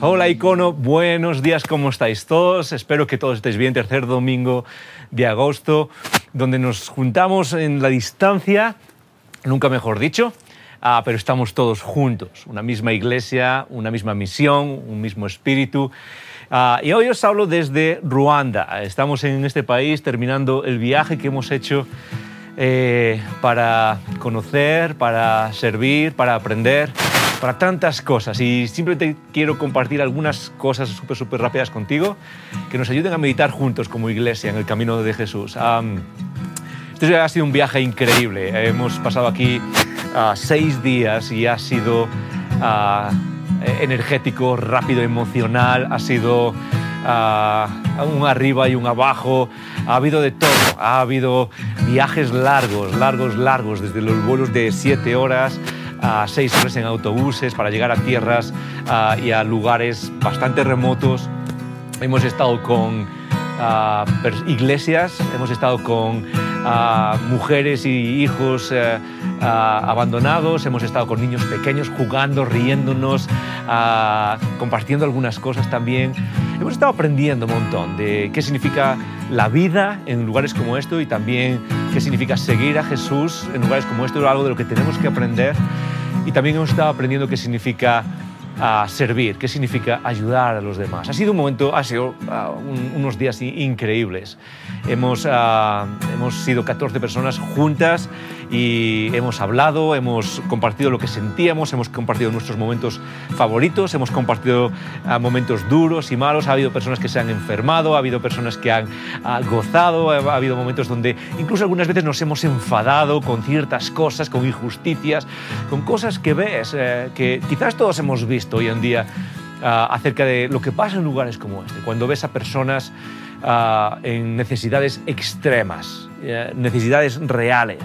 Hola Icono, buenos días, ¿cómo estáis todos? Espero que todos estéis bien. Tercer domingo de agosto, donde nos juntamos en la distancia, nunca mejor dicho, ah, pero estamos todos juntos, una misma iglesia, una misma misión, un mismo espíritu. Ah, y hoy os hablo desde Ruanda. Estamos en este país terminando el viaje que hemos hecho eh, para conocer, para servir, para aprender para tantas cosas y simplemente quiero compartir algunas cosas súper, súper rápidas contigo que nos ayuden a meditar juntos como iglesia en el camino de Jesús. este ha sido un viaje increíble. Hemos pasado aquí uh, seis días y ha sido ah, energético, rápido, emocional, ha sido ah, un arriba y un abajo, ha habido de todo, ha habido viajes largos, largos, largos, desde los vuelos de siete horas a seis horas en autobuses para llegar a tierras y a lugares bastante remotos. Hemos estado con iglesias, hemos estado con mujeres y hijos eh, abandonados, hemos estado con niños pequeños jugando, riéndonos, compartiendo algunas cosas también. Hemos estado aprendiendo un montón de qué significa la vida en lugares como esto y también qué significa seguir a Jesús en lugares como esto, algo de lo que tenemos que aprender. Y también hemos estado aprendiendo qué significa a servir, qué significa ayudar a los demás. Ha sido un momento, ha sido ah, unos días increíbles. Hemos, uh, hemos sido 14 personas juntas y hemos hablado, hemos compartido lo que sentíamos, hemos compartido nuestros momentos favoritos, hemos compartido uh, momentos duros y malos, ha habido personas que se han enfermado, ha habido personas que han gozado, ha habido momentos donde incluso algunas veces nos hemos enfadado con ciertas cosas, con injusticias, con cosas que ves, eh, que quizás todos hemos visto hoy en día ah, acerca de lo que pasa en lugares como este, cuando ves a personas ah, en necesidades extremas, eh, necesidades reales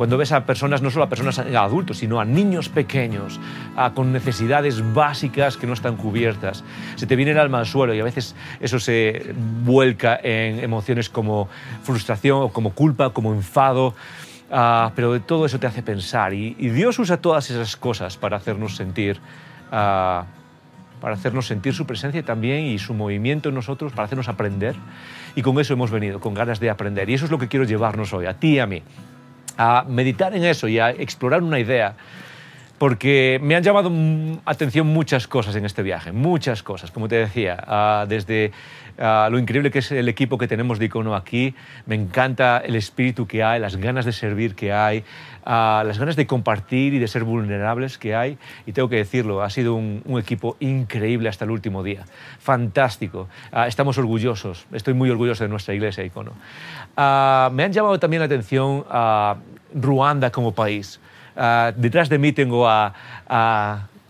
cuando ves a personas, no solo a personas adultos, sino a niños pequeños, ah, con necesidades básicas que no están cubiertas. Se te viene el alma al suelo y a veces eso se vuelca en emociones como frustración, como culpa, como enfado. pero de todo eso te hace pensar y, y Dios usa todas esas cosas para hacernos sentir para hacernos sentir su presencia también y su movimiento en nosotros, para hacernos aprender. Y con eso hemos venido, con ganas de aprender. Y eso es lo que quiero llevarnos hoy, a ti y a mí, a meditar en eso y a explorar una idea porque me han llamado atención muchas cosas en este viaje, muchas cosas, como te decía, desde lo increíble que es el equipo que tenemos de Icono aquí, me encanta el espíritu que hay, las ganas de servir que hay, las ganas de compartir y de ser vulnerables que hay, y tengo que decirlo, ha sido un, equipo increíble hasta el último día, fantástico, ah, estamos orgullosos, estoy muy orgulloso de nuestra iglesia Icono. Ah, me han llamado también la atención Ruanda como país. Ah, detrás de mí tengo a,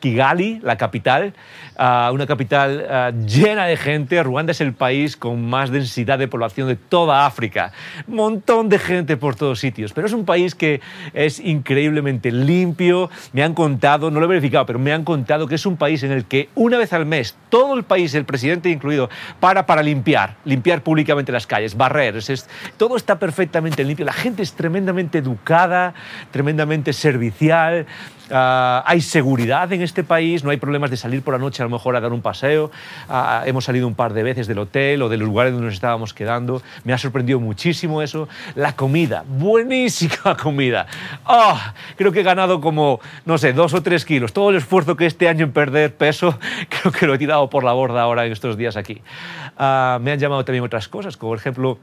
Kigali, la capital, una capital llena de gente. Ruanda es el país con más densidad de población de toda África. Montón de gente por todos sitios. Pero es un país que es increíblemente limpio. Me han contado, no lo he verificado, pero me han contado que es un país en el que una vez al mes todo el país, el presidente incluido, para para limpiar, limpiar públicamente las calles, barrer. Es, todo está perfectamente limpio. La gente es tremendamente educada, tremendamente servicial. Ah, hay seguridad en este país, no hay problemas de salir por la noche a lo mejor a dar un paseo. Ah, hemos salido un par de veces del hotel o de los lugares donde nos estábamos quedando. Me ha sorprendido muchísimo eso. La comida, buenísima comida. Oh, creo que he ganado como, no sé, dos o tres kilos. Todo el esfuerzo que este año en perder peso, creo que lo he tirado por la borda ahora en estos días aquí. Ah, me han llamado también otras cosas, como por ejemplo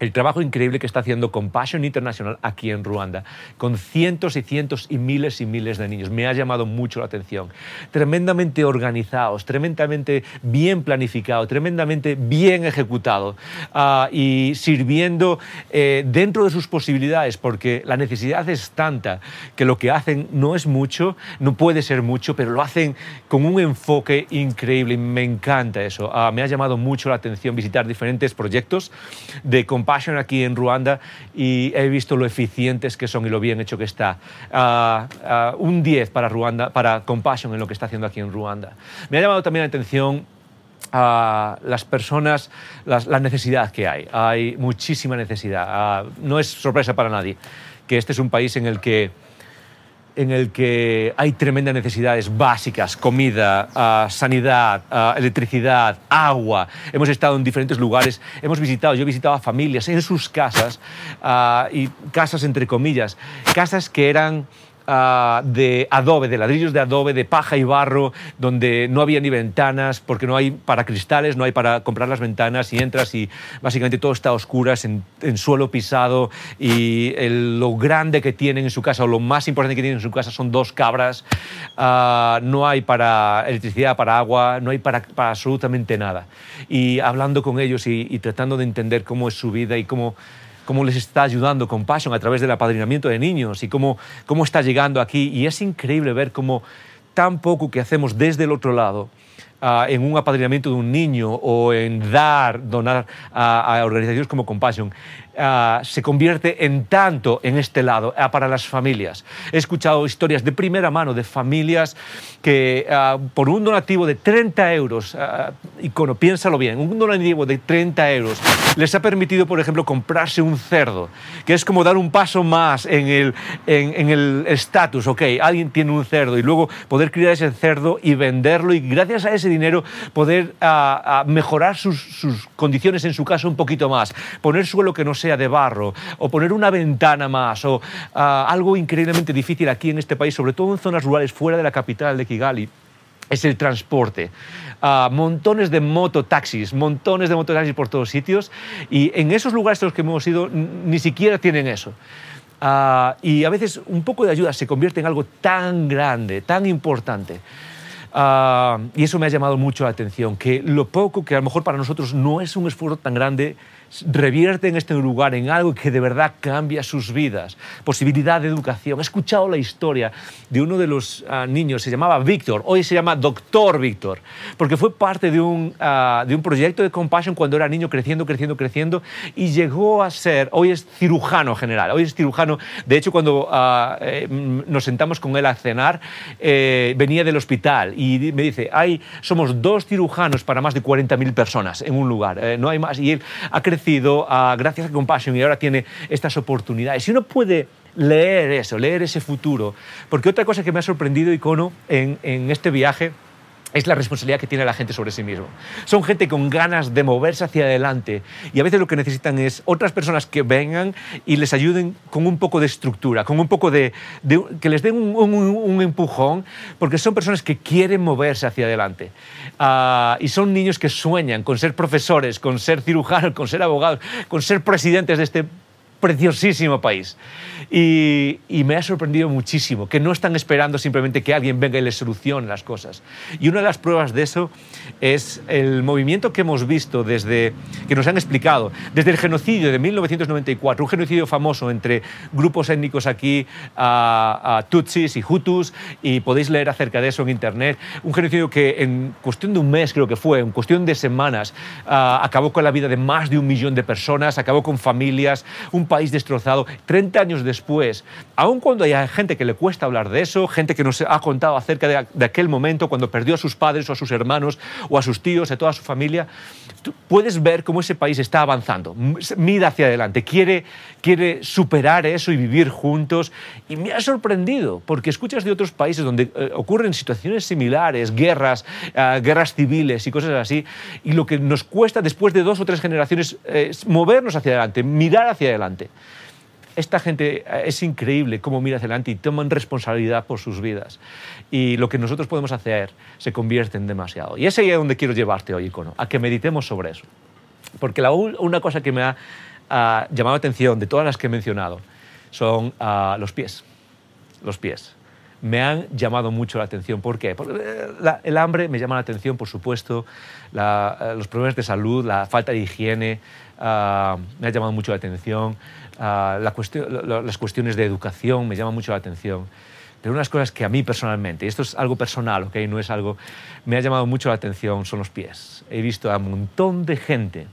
el trabajo increíble que está haciendo Compassion International aquí en Ruanda, con cientos y cientos y miles y miles de niños. Me ha llamado mucho la atención. Tremendamente organizados, tremendamente bien planificados, tremendamente bien ejecutados ah, y sirviendo eh, dentro de sus posibilidades, porque la necesidad es tanta que lo que hacen no es mucho, no puede ser mucho, pero lo hacen con un enfoque increíble y me encanta eso. Ah, me ha llamado mucho la atención visitar diferentes proyectos de Compassion Compassion aquí en Ruanda y he visto lo eficientes que son y lo bien hecho que está. Ah, ah, un 10 para, Ruanda, para Compassion en lo que está haciendo aquí en Ruanda. Me ha llamado también la atención a las personas, la necesidad que hay. Hay muchísima necesidad. no es sorpresa para nadie que este es un país en el que en el que hay tremendas necesidades básicas, comida, sanidad, electricidad, agua. Hemos estado en diferentes lugares, hemos visitado, yo he visitado a familias en sus casas, y casas entre comillas, casas que eran Ah, de adobe, de ladrillos de adobe, de paja y barro, donde no había ni ventanas, porque no hay para cristales, no hay para comprar las ventanas y entras y básicamente todo está a oscuras, en, suelo pisado y lo grande que tienen en su casa o lo más importante que tienen en su casa son dos cabras, ah, no hay para electricidad, para agua, no hay para, absolutamente nada. Y hablando con ellos y tratando de entender cómo es su vida y cómo cómo les está ayudando Compassion a través del apadrinamiento de niños y cómo, cómo está llegando aquí. Y es increíble ver cómo tan poco que hacemos desde el otro lado ah, en un apadrinamiento de un niño o en dar, donar a organizaciones como Compassion, Ah, se convierte en tanto en este lado ah, para las familias. He escuchado historias de primera mano de familias que ah, por un donativo de 30 euros, icono, piénsalo bien, un donativo de 30 euros les ha permitido, por ejemplo, comprarse un cerdo, que es como dar un paso más en el en, el estatus, ok, alguien tiene un cerdo y luego poder criar ese cerdo y venderlo y gracias a ese dinero poder mejorar sus, sus condiciones en su casa un poquito más, poner suelo que no sea de barro, o poner una ventana más, o ah, algo increíblemente difícil aquí en este país, sobre todo en zonas rurales fuera de la capital de Kigali, es el transporte. Ah, montones de mototaxis, montones de mototaxis por todos sitios, y en esos lugares en los que hemos ido ni siquiera tienen eso. Ah, y a veces un poco de ayuda se convierte en algo tan grande, tan importante. y eso me ha llamado mucho la atención, que lo poco que a lo mejor para nosotros no es un esfuerzo tan grande, revierten este lugar en algo que de verdad cambia sus vidas. Posibilidad de educación. He escuchado la historia de uno de los ah, niños, se llamaba Víctor, hoy se llama Doctor Víctor, porque fue parte de un, ah, de un proyecto de Compassion cuando era niño, creciendo, creciendo, creciendo, y llegó a ser, hoy es cirujano general, hoy es cirujano, de hecho cuando ah, eh, nos sentamos con él a cenar, eh, venía del hospital y me dice, hay, somos dos cirujanos para más de 40.000 personas en un lugar, eh, no hay más, y él ha crecido gracias a Compassion y ahora tiene estas oportunidades. Si uno puede leer eso, leer ese futuro, porque otra cosa que me ha sorprendido, Icono, en, en este viaje, es la responsabilidad que tiene la gente sobre sí mismo. Son gente con ganas de moverse hacia adelante y a veces lo que necesitan es otras personas que vengan y les ayuden con un poco de estructura, con un poco de, que les den un, empujón, porque son personas que quieren moverse hacia adelante. Ah, y son niños que sueñan con ser profesores, con ser cirujanos, con ser abogados, con ser presidentes de este preciosísimo país. Y, me ha sorprendido muchísimo que no están esperando simplemente que alguien venga y les solucione las cosas. Y una de las pruebas de eso es el movimiento que hemos visto desde, que nos han explicado, desde el genocidio de 1994, un genocidio famoso entre grupos étnicos aquí, a, Tutsis y Hutus, y podéis leer acerca de eso en Internet, un genocidio que en cuestión de un mes creo que fue, en cuestión de semanas, acabó con la vida de más de un millón de personas, acabó con familias, un país destrozado 30 años después, aun cuando hay gente que le cuesta hablar de eso, gente que nos ha contado acerca de, aquel momento cuando perdió a sus padres o a sus hermanos o a sus tíos, a toda su familia, puedes ver cómo ese país está avanzando, mira hacia adelante, quiere, quiere superar eso y vivir juntos. Y me ha sorprendido, porque escuchas de otros países donde eh, ocurren situaciones similares, guerras, eh, guerras civiles y cosas así, y lo que nos cuesta después de dos o tres generaciones es movernos hacia adelante, mirar hacia adelante esta gente eh, es increíble cómo mira hacia adelante y toman responsabilidad por sus vidas. Y lo que nosotros podemos hacer se convierte en demasiado. Y ese es donde quiero llevarte hoy, Icono, a que meditemos sobre eso. Porque la, una cosa que me ha llamado la atención de todas las que he mencionado son ah, los pies. Los pies. Me han llamado mucho la atención. ¿Por qué? Porque eh, el hambre me llama la atención, por supuesto, eh, los problemas de salud, la falta de higiene, ah, me ha llamado mucho la atención. Ah, las cuestiones de educación me llaman mucho la atención. Pero unas cosas que a mí personalmente, y esto es algo personal, ¿okay? no es algo, me ha llamado mucho la atención son los pies. He visto a un montón de gente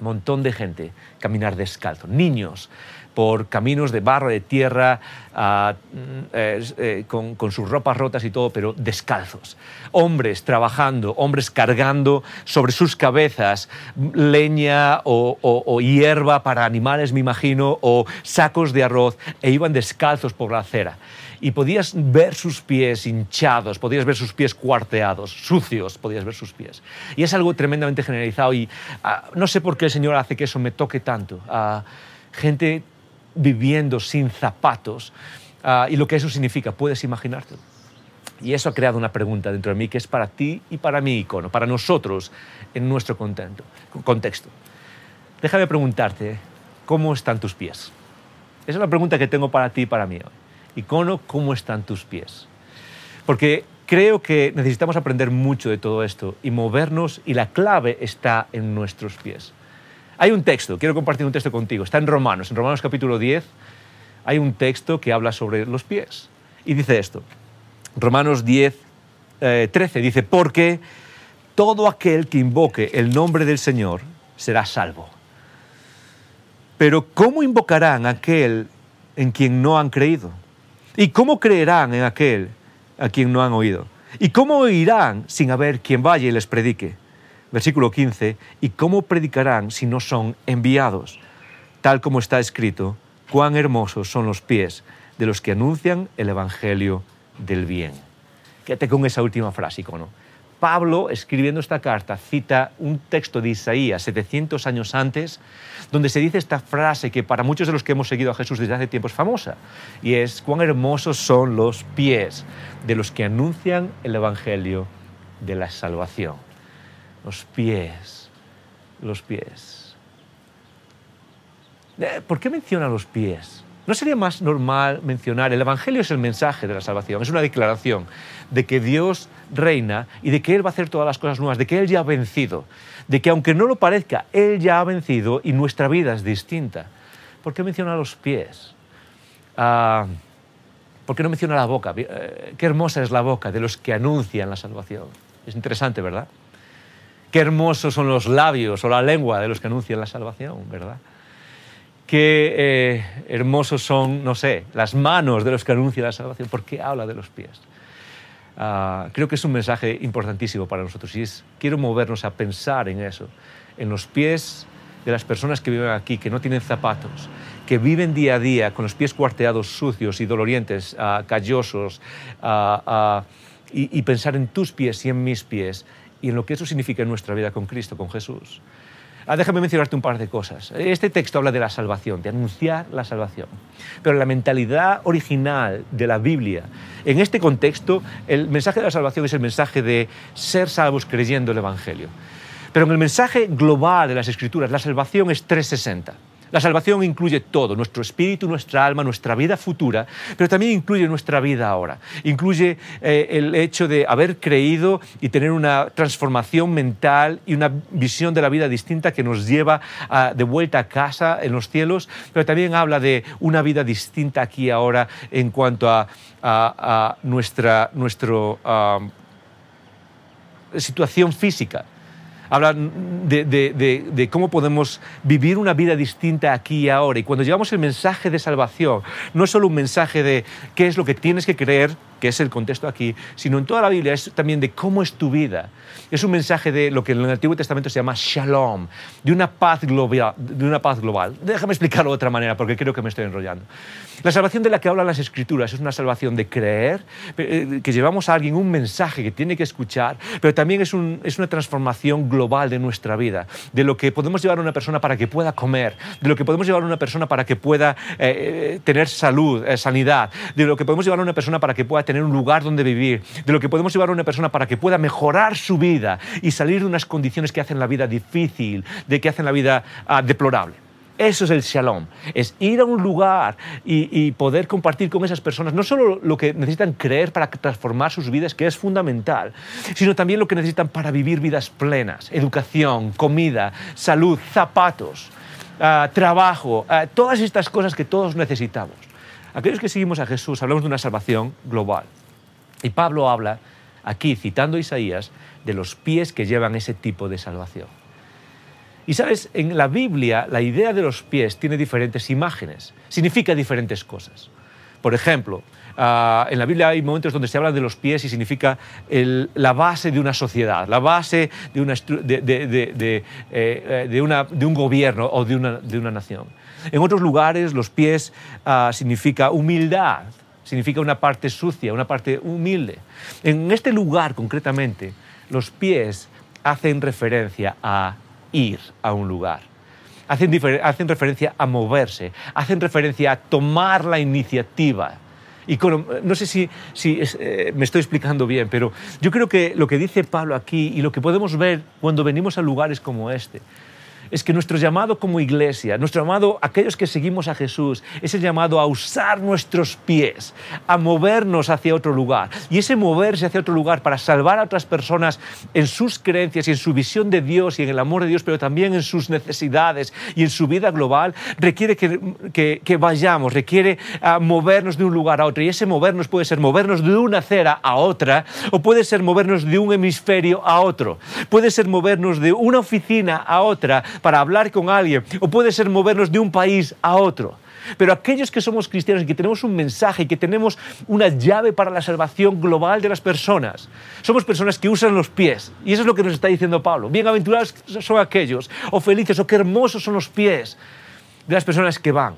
montón de gente caminar descalzo, niños por caminos de barro, de tierra, ah, mm, eh, con, sus ropas rotas y todo, pero descalzos. Hombres trabajando, hombres cargando sobre sus cabezas leña o, hierba para animales, me imagino, o sacos de arroz, e iban descalzos por la acera y podías ver sus pies hinchados, podías ver sus pies cuarteados, sucios, podías ver sus pies. Y es algo tremendamente generalizado y ah, no sé por qué el Señor hace que eso me toque tanto. a gente viviendo sin zapatos ah, y lo que eso significa, puedes imaginarte. Y eso ha creado una pregunta dentro de mí que es para ti y para mi icono, para nosotros en nuestro contexto. Déjame preguntarte, ¿cómo están tus pies? Esa es la pregunta que tengo para ti y para mí hoy. Icono, ¿cómo están tus pies? Porque creo que necesitamos aprender mucho de todo esto y movernos y la clave está en nuestros pies. Hay un texto, quiero compartir un texto contigo, está en Romanos, en Romanos capítulo 10 hay un texto que habla sobre los pies y dice esto, Romanos 10, 13 eh, dice, porque todo aquel que invoque el nombre del Señor será salvo. Pero ¿cómo invocarán a aquel en quien no han creído? ¿Y cómo creerán en aquel a quien no han oído? ¿Y cómo oirán sin haber quien vaya y les predique? Versículo 15, ¿y cómo predicarán si no son enviados? Tal como está escrito, cuán hermosos son los pies de los que anuncian el Evangelio del bien. Quédate con esa última frase, icono. Pablo, escribiendo esta carta, cita un texto de Isaías 700 años antes, donde se dice esta frase que para muchos de los que hemos seguido a Jesús desde hace tiempo es famosa, y es, cuán hermosos son los pies de los que anuncian el Evangelio de la salvación. Los pies, los pies. Eh, ¿Por qué menciona los pies? ¿No sería más normal mencionar, el Evangelio es el mensaje de la salvación, es una declaración de que Dios reina y de que Él va a hacer todas las cosas nuevas, de que Él ya ha vencido, de que aunque no lo parezca, Él ya ha vencido y nuestra vida es distinta. ¿Por qué menciona los pies? Ah, ¿Por qué no menciona la boca? Eh, qué hermosa es la boca de los que anuncian la salvación. Es interesante, ¿verdad? Qué hermosos son los labios o la lengua de los que anuncian la salvación, ¿verdad? qué eh, hermosos son, no sé, las manos de los que anuncian la salvación, porque habla de los pies. Ah, creo que es un mensaje importantísimo para nosotros y es, quiero movernos a pensar en eso, en los pies de las personas que viven aquí, que no tienen zapatos, que viven día a día con los pies cuarteados, sucios y dolorientes, uh, callosos, ah, y pensar en tus pies y en mis pies y en lo que eso significa en nuestra vida con Cristo, con Jesús. Ah, déjame mencionarte un par de cosas. Este texto habla de la salvación, de anunciar la salvación. Pero la mentalidad original de la Biblia, en este contexto, el mensaje de la salvación es el mensaje de ser salvos creyendo el Evangelio. Pero en el mensaje global de las Escrituras, la salvación es 360. La salvación incluye todo, nuestro espíritu, nuestra alma, nuestra vida futura, pero también incluye nuestra vida ahora. Incluye eh, el hecho de haber creído y tener una transformación mental y una visión de la vida distinta que nos lleva de vuelta a casa en los cielos, pero también habla de una vida distinta aquí ahora en cuanto a, nuestra situación física habla de, cómo podemos vivir una vida distinta aquí y ahora. Y cuando llevamos el mensaje de salvación, no es solo un mensaje de qué es lo que tienes que creer, que es el contexto aquí, sino en toda la Biblia es también de cómo es tu vida. Es un mensaje de lo que en el Antiguo Testamento se llama shalom, de una paz global. De una paz global. Déjame explicarlo de otra manera porque creo que me estoy enrollando. La salvación de la que hablan las Escrituras es una salvación de creer, eh, que llevamos a alguien un mensaje que tiene que escuchar, pero también es, es una transformación global de nuestra vida, de lo que podemos llevar a una persona para que pueda comer, de lo que podemos llevar a una persona para que pueda eh, eh, tener salud, sanidad, de lo que podemos llevar a una persona para que pueda tener tener un lugar donde vivir, de lo que podemos llevar a una persona para que pueda mejorar su vida y salir de unas condiciones que hacen la vida difícil, de que hacen la vida ah, deplorable. Eso es el shalom, es ir a un lugar y, poder compartir con esas personas no solo lo que necesitan creer para transformar sus vidas, que es fundamental, sino también lo que necesitan para vivir vidas plenas, educación, comida, salud, zapatos, ah, trabajo, ah, todas estas cosas que todos necesitamos. Aquellos que seguimos a Jesús hablamos de una salvación global. Y Pablo habla aquí, citando Isaías, de los pies que llevan ese tipo de salvación. Y sabes, en la Biblia la idea de los pies tiene diferentes imágenes, significa diferentes cosas. Por ejemplo, ah, en la Biblia hay momentos donde se habla de los pies y significa la base de una sociedad, la base de, una, de, eh, de un gobierno o de una, de una nación. En otros lugares los pies ah, significa humildad, significa una parte sucia, una parte humilde. En este lugar concretamente, los pies hacen referencia a ir a un lugar. Hacen, hacen referencia a moverse, hacen referencia a tomar la iniciativa. Y no sé si, si eh, me estoy explicando bien, pero yo creo que lo que dice Pablo aquí y lo que podemos ver cuando venimos a lugares como este, es que nuestro llamado como iglesia, nuestro llamado aquellos que seguimos a Jesús, es el llamado a usar nuestros pies, a movernos hacia otro lugar. Y ese moverse hacia otro lugar para salvar a otras personas en sus creencias y en su visión de Dios y en el amor de Dios, pero también en sus necesidades y en su vida global, requiere que, que, vayamos, requiere ah, movernos de un lugar a otro. Y ese movernos puede ser movernos de una acera a otra o puede ser movernos de un hemisferio a otro. Puede ser movernos de una oficina a otra para hablar con alguien, o puede ser movernos de un país a otro. Pero aquellos que somos cristianos y que tenemos un mensaje y que tenemos una llave para la salvación global de las personas, somos personas que usan los pies. Y eso es lo que nos está diciendo Pablo. Bienaventurados son aquellos, o felices, o qué hermosos son los pies de las personas que van.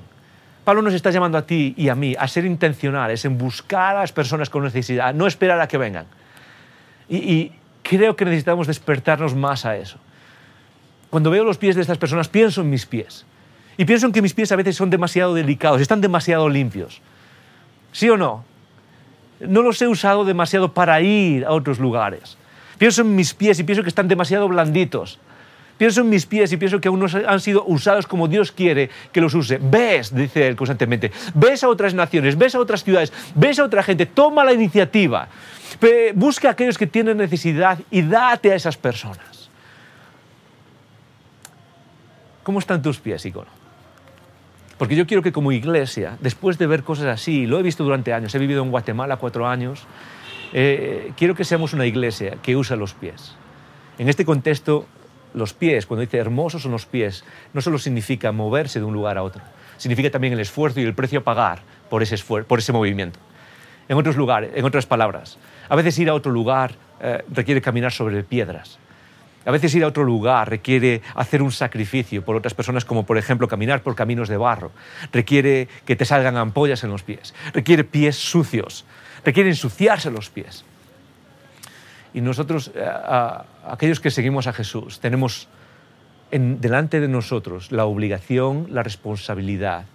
Pablo nos está llamando a ti y a mí a ser intencionales en buscar a las personas con necesidad, no esperar a que vengan. Y, y creo que necesitamos despertarnos más a eso. Cuando veo los pies de estas personas, pienso en mis pies. Y pienso en que mis pies a veces son demasiado delicados, están demasiado limpios. ¿Sí o no? No los he usado demasiado para ir a otros lugares. Pienso en mis pies y pienso que están demasiado blanditos. Pienso en mis pies y pienso que aún no han sido usados como Dios quiere que los use. Ves, dice él constantemente, ves a otras naciones, ves a otras ciudades, ves a otra gente, toma la iniciativa. Busca a aquellos que tienen necesidad y date a esas personas. ¿Cómo están tus pies, icono? Porque yo quiero que como iglesia, después de ver cosas así, lo he visto durante años, he vivido en Guatemala cuatro años, eh, quiero que seamos una iglesia que usa los pies. En este contexto, los pies, cuando dice hermosos son los pies, no solo significa moverse de un lugar a otro, significa también el esfuerzo y el precio a pagar por ese, por ese movimiento. En otros lugares, en otras palabras, a veces ir a otro lugar eh, requiere caminar sobre piedras, a veces ir a otro lugar requiere hacer un sacrificio por otras personas, como por ejemplo caminar por caminos de barro. Requiere que te salgan ampollas en los pies. Requiere pies sucios. Requiere ensuciarse los pies. Y nosotros, eh, aquellos que seguimos a Jesús, tenemos delante de nosotros la obligación, la responsabilidad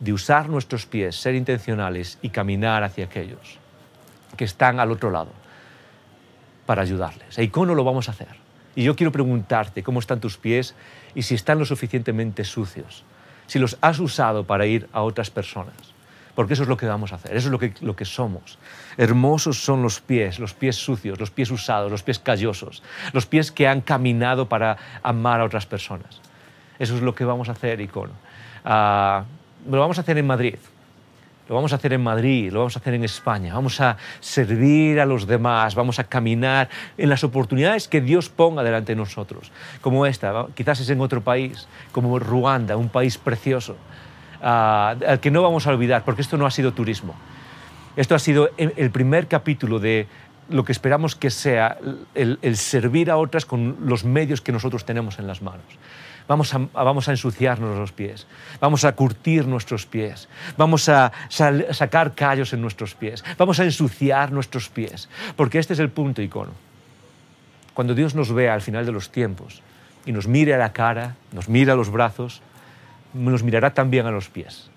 de usar nuestros pies, ser intencionales y caminar hacia aquellos que están al otro lado para ayudarles. ¿Y cómo lo vamos a hacer? Y yo quiero preguntarte cómo están tus pies y si están lo suficientemente sucios, si los has usado para ir a otras personas. Porque eso es lo que vamos a hacer, eso es lo que, lo que somos. Hermosos son los pies, los pies sucios, los pies usados, los pies callosos, los pies que han caminado para amar a otras personas. Eso es lo que vamos a hacer, Icono. Uh, lo vamos a hacer en Madrid lo vamos a hacer en Madrid, lo vamos a hacer en España, vamos a servir a los demás, vamos a caminar en las oportunidades que Dios ponga delante de nosotros, como esta, quizás es en otro país, como Ruanda, un país precioso, ah, al que no vamos a olvidar, porque esto no ha sido turismo. Esto ha sido el primer capítulo de lo que esperamos que sea el servir a otras con los medios que nosotros tenemos en las manos vamos a, vamos a ensuciarnos los pies, vamos a curtir nuestros pies, vamos a sacar callos en nuestros pies, vamos a ensuciar nuestros pies, porque este es el punto icono. Cuando Dios nos vea al final de los tiempos y nos mire a la cara, nos mire a los brazos, nos mirará también a los pies.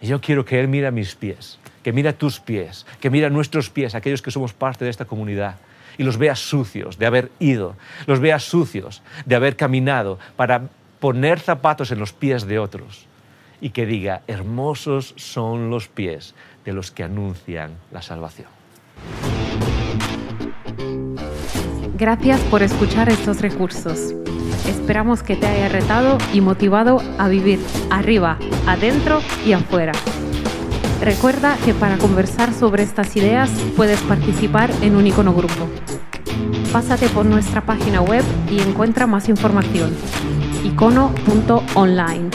Y yo quiero que Él mire a mis pies, que mire a tus pies, que mire a nuestros pies, aquellos que somos parte de esta comunidad y los vea sucios de haber ido, los vea sucios de haber caminado para poner zapatos en los pies de otros y que diga, hermosos son los pies de los que anuncian la salvación. Gracias por escuchar estos recursos. Esperamos que te haya retado y motivado a vivir arriba, adentro y afuera. Recuerda que para conversar sobre estas ideas puedes participar en un icono grupo. Pásate por nuestra página web y encuentra más información. icono.online.